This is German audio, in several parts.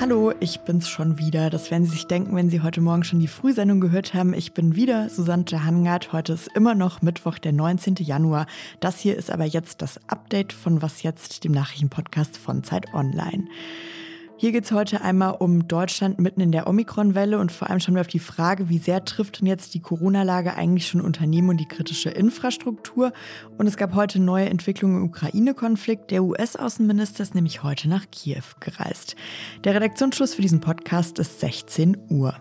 Hallo, ich bin's schon wieder. Das werden Sie sich denken, wenn Sie heute Morgen schon die Frühsendung gehört haben. Ich bin wieder Susanne Jahangard. Heute ist immer noch Mittwoch, der 19. Januar. Das hier ist aber jetzt das Update von Was jetzt, dem Nachrichtenpodcast von Zeit Online. Hier geht es heute einmal um Deutschland mitten in der Omikron-Welle und vor allem wir auf die Frage, wie sehr trifft denn jetzt die Corona-Lage eigentlich schon Unternehmen und die kritische Infrastruktur. Und es gab heute neue Entwicklungen im Ukraine-Konflikt. Der US-Außenminister ist nämlich heute nach Kiew gereist. Der Redaktionsschluss für diesen Podcast ist 16 Uhr.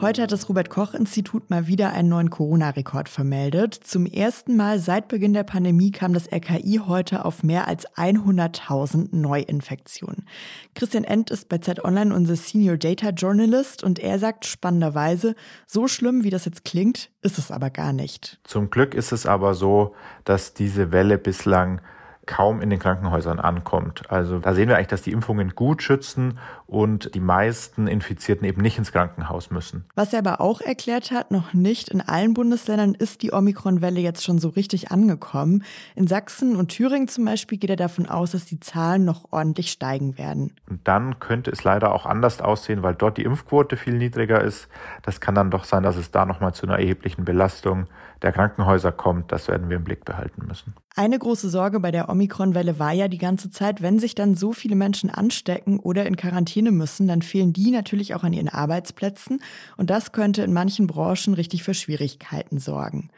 Heute hat das Robert Koch Institut mal wieder einen neuen Corona-Rekord vermeldet. Zum ersten Mal seit Beginn der Pandemie kam das RKI heute auf mehr als 100.000 Neuinfektionen. Christian End ist bei Zeit Online unser Senior Data Journalist und er sagt spannenderweise, so schlimm wie das jetzt klingt, ist es aber gar nicht. Zum Glück ist es aber so, dass diese Welle bislang kaum in den Krankenhäusern ankommt. Also da sehen wir eigentlich, dass die Impfungen gut schützen und die meisten Infizierten eben nicht ins Krankenhaus müssen. Was er aber auch erklärt hat, noch nicht in allen Bundesländern ist die Omikron-Welle jetzt schon so richtig angekommen. In Sachsen und Thüringen zum Beispiel geht er davon aus, dass die Zahlen noch ordentlich steigen werden. Und dann könnte es leider auch anders aussehen, weil dort die Impfquote viel niedriger ist. Das kann dann doch sein, dass es da nochmal zu einer erheblichen Belastung der Krankenhäuser kommt. Das werden wir im Blick behalten müssen. Eine große Sorge bei der Omikron-Welle war ja die ganze Zeit, wenn sich dann so viele Menschen anstecken oder in Quarantäne müssen, dann fehlen die natürlich auch an ihren Arbeitsplätzen und das könnte in manchen Branchen richtig für Schwierigkeiten sorgen.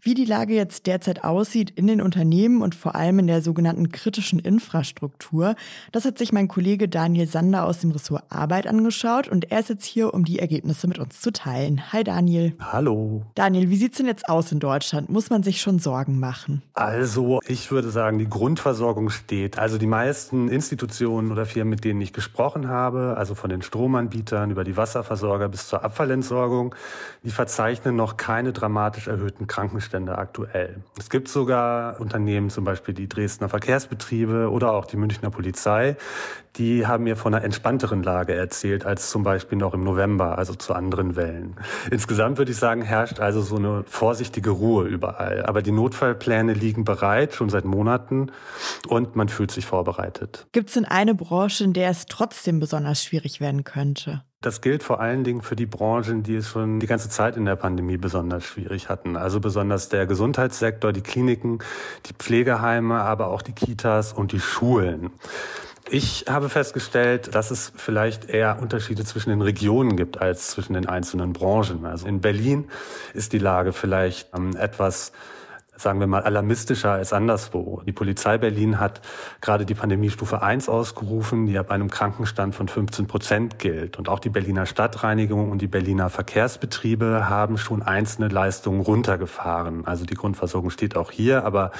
Wie die Lage jetzt derzeit aussieht in den Unternehmen und vor allem in der sogenannten kritischen Infrastruktur, das hat sich mein Kollege Daniel Sander aus dem Ressort Arbeit angeschaut und er ist jetzt hier, um die Ergebnisse mit uns zu teilen. Hi Daniel. Hallo. Daniel, wie sieht's denn jetzt aus in Deutschland? Muss man sich schon Sorgen machen? Also, ich würde sagen, die Grundversorgung steht. Also die meisten Institutionen oder Firmen, mit denen ich gesprochen habe, also von den Stromanbietern über die Wasserversorger bis zur Abfallentsorgung, die verzeichnen noch keine dramatisch erhöhten Krankenstände. Zustände aktuell. Es gibt sogar Unternehmen, zum Beispiel die Dresdner Verkehrsbetriebe oder auch die Münchner Polizei, die haben mir von einer entspannteren Lage erzählt als zum Beispiel noch im November, also zu anderen Wellen. Insgesamt würde ich sagen, herrscht also so eine vorsichtige Ruhe überall. Aber die Notfallpläne liegen bereit, schon seit Monaten, und man fühlt sich vorbereitet. Gibt es denn eine Branche, in der es trotzdem besonders schwierig werden könnte? Das gilt vor allen Dingen für die Branchen, die es schon die ganze Zeit in der Pandemie besonders schwierig hatten. Also besonders der Gesundheitssektor, die Kliniken, die Pflegeheime, aber auch die Kitas und die Schulen. Ich habe festgestellt, dass es vielleicht eher Unterschiede zwischen den Regionen gibt als zwischen den einzelnen Branchen. Also in Berlin ist die Lage vielleicht ähm, etwas sagen wir mal, alarmistischer als anderswo. Die Polizei Berlin hat gerade die Pandemiestufe 1 ausgerufen, die ab einem Krankenstand von 15 Prozent gilt. Und auch die Berliner Stadtreinigung und die Berliner Verkehrsbetriebe haben schon einzelne Leistungen runtergefahren. Also die Grundversorgung steht auch hier, aber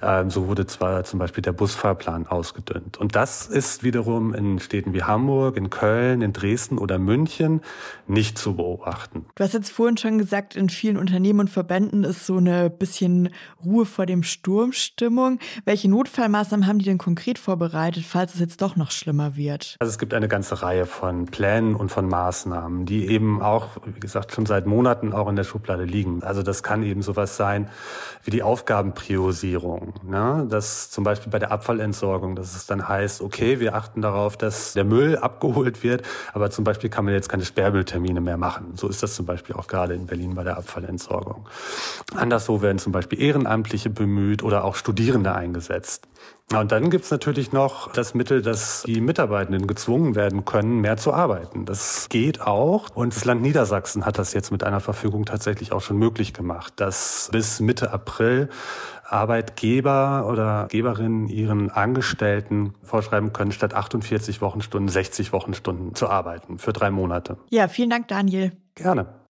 äh, so wurde zwar zum Beispiel der Busfahrplan ausgedünnt. Und das ist wiederum in Städten wie Hamburg, in Köln, in Dresden oder München nicht zu beobachten. Du hast jetzt vorhin schon gesagt, in vielen Unternehmen und Verbänden ist so eine bisschen Ruhe vor dem Sturm Stimmung. Welche Notfallmaßnahmen haben die denn konkret vorbereitet, falls es jetzt doch noch schlimmer wird? Also es gibt eine ganze Reihe von Plänen und von Maßnahmen, die eben auch, wie gesagt, schon seit Monaten auch in der Schublade liegen. Also das kann eben sowas sein wie die Aufgabenpriorisierung. Ne? Das zum Beispiel bei der Abfallentsorgung, dass es dann heißt, okay, wir achten darauf, dass der Müll abgeholt wird, aber zum Beispiel kann man jetzt keine Sperrmülltermine mehr machen. So ist das zum Beispiel auch gerade in Berlin bei der Abfallentsorgung. Anderswo werden zum Beispiel Ehrenamtliche bemüht oder auch Studierende eingesetzt. Und dann gibt's natürlich noch das Mittel, dass die Mitarbeitenden gezwungen werden können, mehr zu arbeiten. Das geht auch. Und das Land Niedersachsen hat das jetzt mit einer Verfügung tatsächlich auch schon möglich gemacht, dass bis Mitte April Arbeitgeber oder Geberinnen ihren Angestellten vorschreiben können, statt 48 Wochenstunden 60 Wochenstunden zu arbeiten für drei Monate. Ja, vielen Dank, Daniel. Gerne.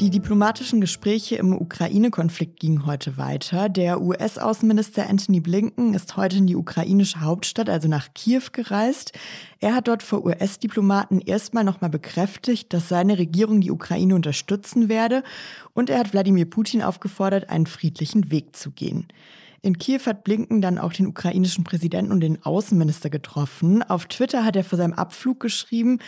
Die diplomatischen Gespräche im Ukraine-Konflikt gingen heute weiter. Der US-Außenminister Anthony Blinken ist heute in die ukrainische Hauptstadt, also nach Kiew, gereist. Er hat dort vor US-Diplomaten erstmal nochmal bekräftigt, dass seine Regierung die Ukraine unterstützen werde und er hat Wladimir Putin aufgefordert, einen friedlichen Weg zu gehen. In Kiew hat Blinken dann auch den ukrainischen Präsidenten und den Außenminister getroffen. Auf Twitter hat er vor seinem Abflug geschrieben,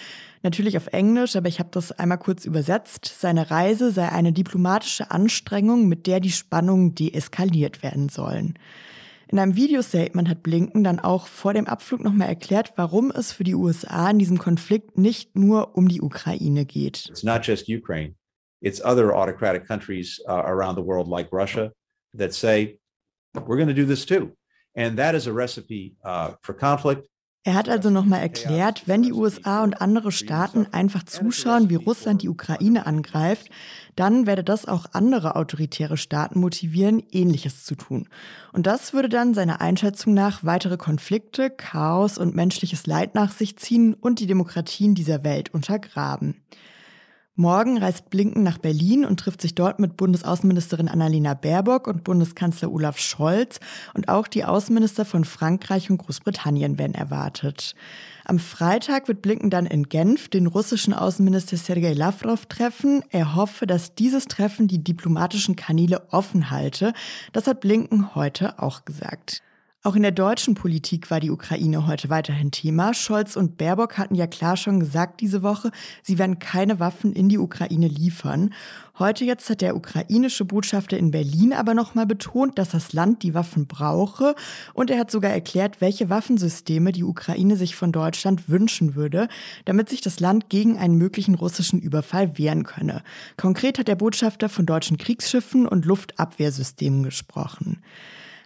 natürlich auf Englisch, aber ich habe das einmal kurz übersetzt, seine Reise sei eine diplomatische Anstrengung, mit der die Spannungen deeskaliert werden sollen. In einem Videostatement hat Blinken dann auch vor dem Abflug nochmal erklärt, warum es für die USA in diesem Konflikt nicht nur um die Ukraine geht. It's not just Ukraine. It's other autocratic countries uh, around the world like Russia that say we're going to do this too. And that is a recipe uh, for conflict. Er hat also nochmal erklärt, wenn die USA und andere Staaten einfach zuschauen, wie Russland die Ukraine angreift, dann werde das auch andere autoritäre Staaten motivieren, ähnliches zu tun. Und das würde dann seiner Einschätzung nach weitere Konflikte, Chaos und menschliches Leid nach sich ziehen und die Demokratien dieser Welt untergraben. Morgen reist Blinken nach Berlin und trifft sich dort mit Bundesaußenministerin Annalena Baerbock und Bundeskanzler Olaf Scholz und auch die Außenminister von Frankreich und Großbritannien werden erwartet. Am Freitag wird Blinken dann in Genf den russischen Außenminister Sergei Lavrov treffen. Er hoffe, dass dieses Treffen die diplomatischen Kanäle offen halte. Das hat Blinken heute auch gesagt. Auch in der deutschen Politik war die Ukraine heute weiterhin Thema. Scholz und Baerbock hatten ja klar schon gesagt diese Woche, sie werden keine Waffen in die Ukraine liefern. Heute jetzt hat der ukrainische Botschafter in Berlin aber nochmal betont, dass das Land die Waffen brauche und er hat sogar erklärt, welche Waffensysteme die Ukraine sich von Deutschland wünschen würde, damit sich das Land gegen einen möglichen russischen Überfall wehren könne. Konkret hat der Botschafter von deutschen Kriegsschiffen und Luftabwehrsystemen gesprochen.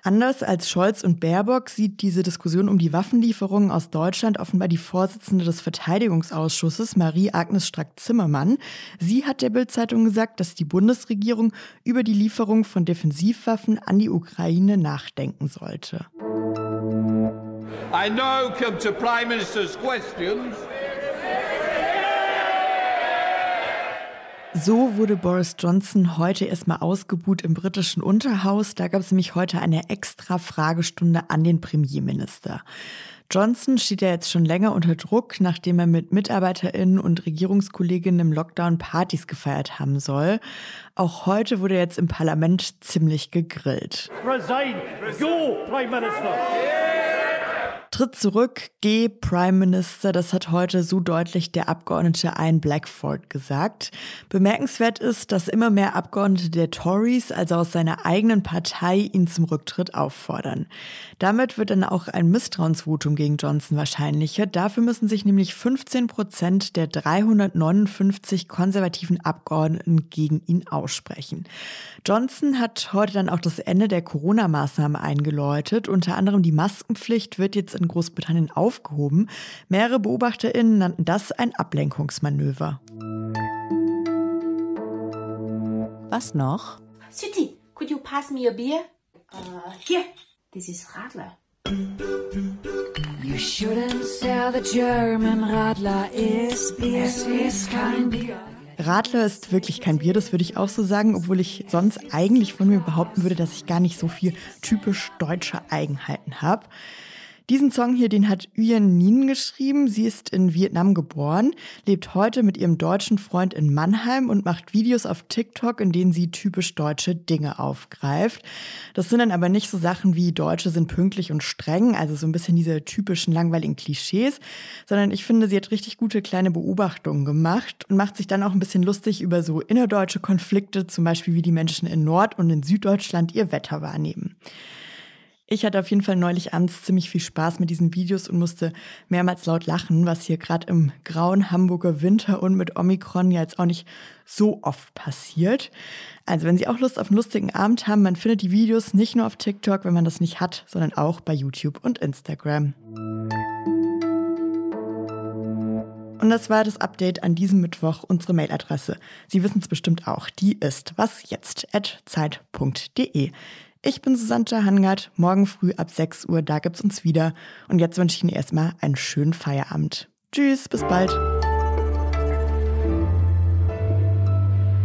Anders als Scholz und Baerbock sieht diese Diskussion um die Waffenlieferungen aus Deutschland offenbar die Vorsitzende des Verteidigungsausschusses, Marie-Agnes Strack-Zimmermann. Sie hat der Bild-Zeitung gesagt, dass die Bundesregierung über die Lieferung von Defensivwaffen an die Ukraine nachdenken sollte. I now come to Prime Minister's questions. So wurde Boris Johnson heute erstmal ausgebuht im britischen Unterhaus. Da gab es nämlich heute eine extra Fragestunde an den Premierminister. Johnson steht ja jetzt schon länger unter Druck, nachdem er mit MitarbeiterInnen und Regierungskolleginnen im Lockdown Partys gefeiert haben soll. Auch heute wurde er jetzt im Parlament ziemlich gegrillt. Resign. Go, Prime Minister. Tritt zurück, geh Prime Minister, das hat heute so deutlich der Abgeordnete Ian Blackford gesagt. Bemerkenswert ist, dass immer mehr Abgeordnete der Tories, also aus seiner eigenen Partei, ihn zum Rücktritt auffordern. Damit wird dann auch ein Misstrauensvotum gegen Johnson wahrscheinlicher. Dafür müssen sich nämlich 15 Prozent der 359 konservativen Abgeordneten gegen ihn aussprechen. Johnson hat heute dann auch das Ende der Corona-Maßnahmen eingeläutet. Unter anderem die Maskenpflicht wird jetzt in in Großbritannien aufgehoben. Mehrere BeobachterInnen nannten das ein Ablenkungsmanöver. Was noch? City, could you pass me a beer? Uh, here, this is Radler. You shouldn't sell the German Radler is beer. Es ist kein Bier. Radler ist wirklich kein Bier, das würde ich auch so sagen, obwohl ich sonst eigentlich von mir behaupten würde, dass ich gar nicht so viel typisch deutsche Eigenheiten habe. Diesen Song hier, den hat Nguyen Ninh geschrieben. Sie ist in Vietnam geboren, lebt heute mit ihrem deutschen Freund in Mannheim und macht Videos auf TikTok, in denen sie typisch deutsche Dinge aufgreift. Das sind dann aber nicht so Sachen wie Deutsche sind pünktlich und streng, also so ein bisschen diese typischen langweiligen Klischees, sondern ich finde, sie hat richtig gute kleine Beobachtungen gemacht und macht sich dann auch ein bisschen lustig über so innerdeutsche Konflikte, zum Beispiel wie die Menschen in Nord- und in Süddeutschland ihr Wetter wahrnehmen. Ich hatte auf jeden Fall neulich abends ziemlich viel Spaß mit diesen Videos und musste mehrmals laut lachen, was hier gerade im grauen Hamburger Winter und mit Omikron ja jetzt auch nicht so oft passiert. Also wenn Sie auch Lust auf einen lustigen Abend haben, man findet die Videos nicht nur auf TikTok, wenn man das nicht hat, sondern auch bei YouTube und Instagram. Und das war das Update an diesem Mittwoch, unsere Mailadresse. Sie wissen es bestimmt auch. Die ist wasjetzt.zeit.de. Ich bin Susanne Hangard. Morgen früh ab 6 Uhr, da gibt's uns wieder. Und jetzt wünsche ich Ihnen erstmal einen schönen Feierabend. Tschüss, bis bald.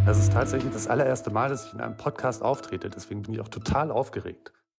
Das ist tatsächlich das allererste Mal, dass ich in einem Podcast auftrete. Deswegen bin ich auch total aufgeregt.